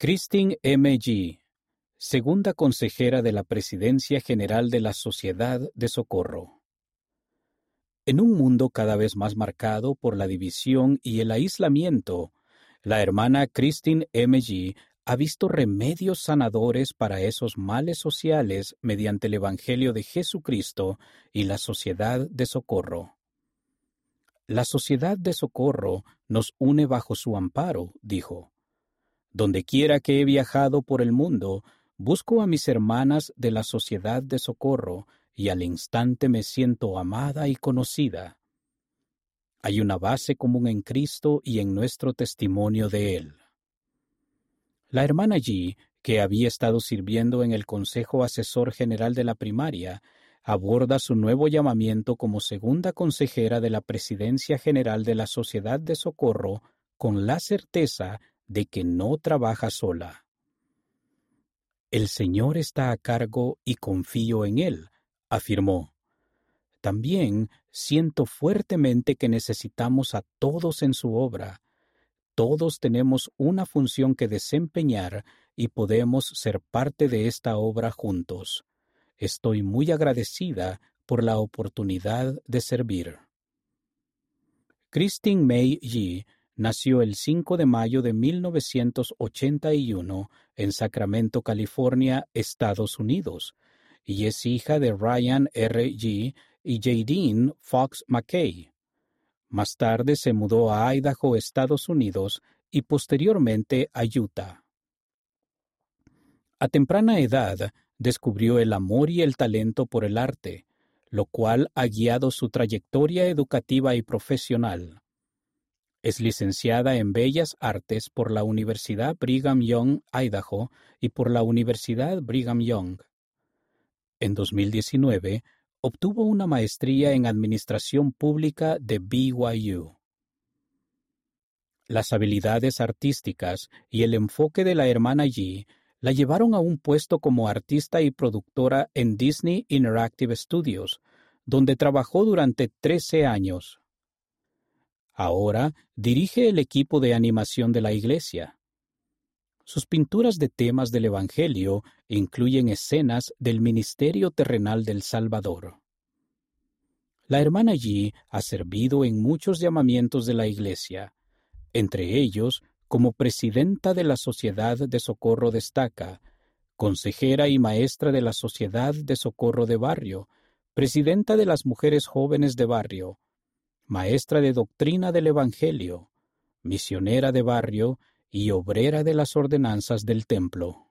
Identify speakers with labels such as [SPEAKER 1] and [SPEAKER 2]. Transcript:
[SPEAKER 1] Christine M. G., segunda consejera de la Presidencia General de la Sociedad de Socorro. En un mundo cada vez más marcado por la división y el aislamiento, la hermana Christine M. G. ha visto remedios sanadores para esos males sociales mediante el Evangelio de Jesucristo y la Sociedad de Socorro. La Sociedad de Socorro nos une bajo su amparo, dijo. Donde quiera que he viajado por el mundo, busco a mis hermanas de la Sociedad de Socorro y al instante me siento amada y conocida. Hay una base común en Cristo y en nuestro testimonio de Él. La hermana G, que había estado sirviendo en el Consejo Asesor General de la Primaria, aborda su nuevo llamamiento como segunda consejera de la Presidencia General de la Sociedad de Socorro con la certeza de que no trabaja sola. El Señor está a cargo y confío en Él, afirmó. También siento fuertemente que necesitamos a todos en su obra. Todos tenemos una función que desempeñar y podemos ser parte de esta obra juntos. Estoy muy agradecida por la oportunidad de servir. Christine May Yi nació el 5 de mayo de 1981 en Sacramento, California, Estados Unidos, y es hija de Ryan R. G. y Jadine Fox McKay. Más tarde se mudó a Idaho, Estados Unidos, y posteriormente a Utah. A temprana edad descubrió el amor y el talento por el arte, lo cual ha guiado su trayectoria educativa y profesional. Es licenciada en Bellas Artes por la Universidad Brigham Young, Idaho, y por la Universidad Brigham Young. En 2019, obtuvo una maestría en Administración Pública de BYU. Las habilidades artísticas y el enfoque de la hermana Yi la llevaron a un puesto como artista y productora en Disney Interactive Studios, donde trabajó durante 13 años. Ahora dirige el equipo de animación de la iglesia. Sus pinturas de temas del Evangelio incluyen escenas del ministerio terrenal del Salvador. La hermana Yi ha servido en muchos llamamientos de la iglesia, entre ellos como presidenta de la Sociedad de Socorro Destaca, consejera y maestra de la Sociedad de Socorro de Barrio, presidenta de las Mujeres Jóvenes de Barrio, maestra de doctrina del Evangelio, misionera de barrio y obrera de las ordenanzas del templo.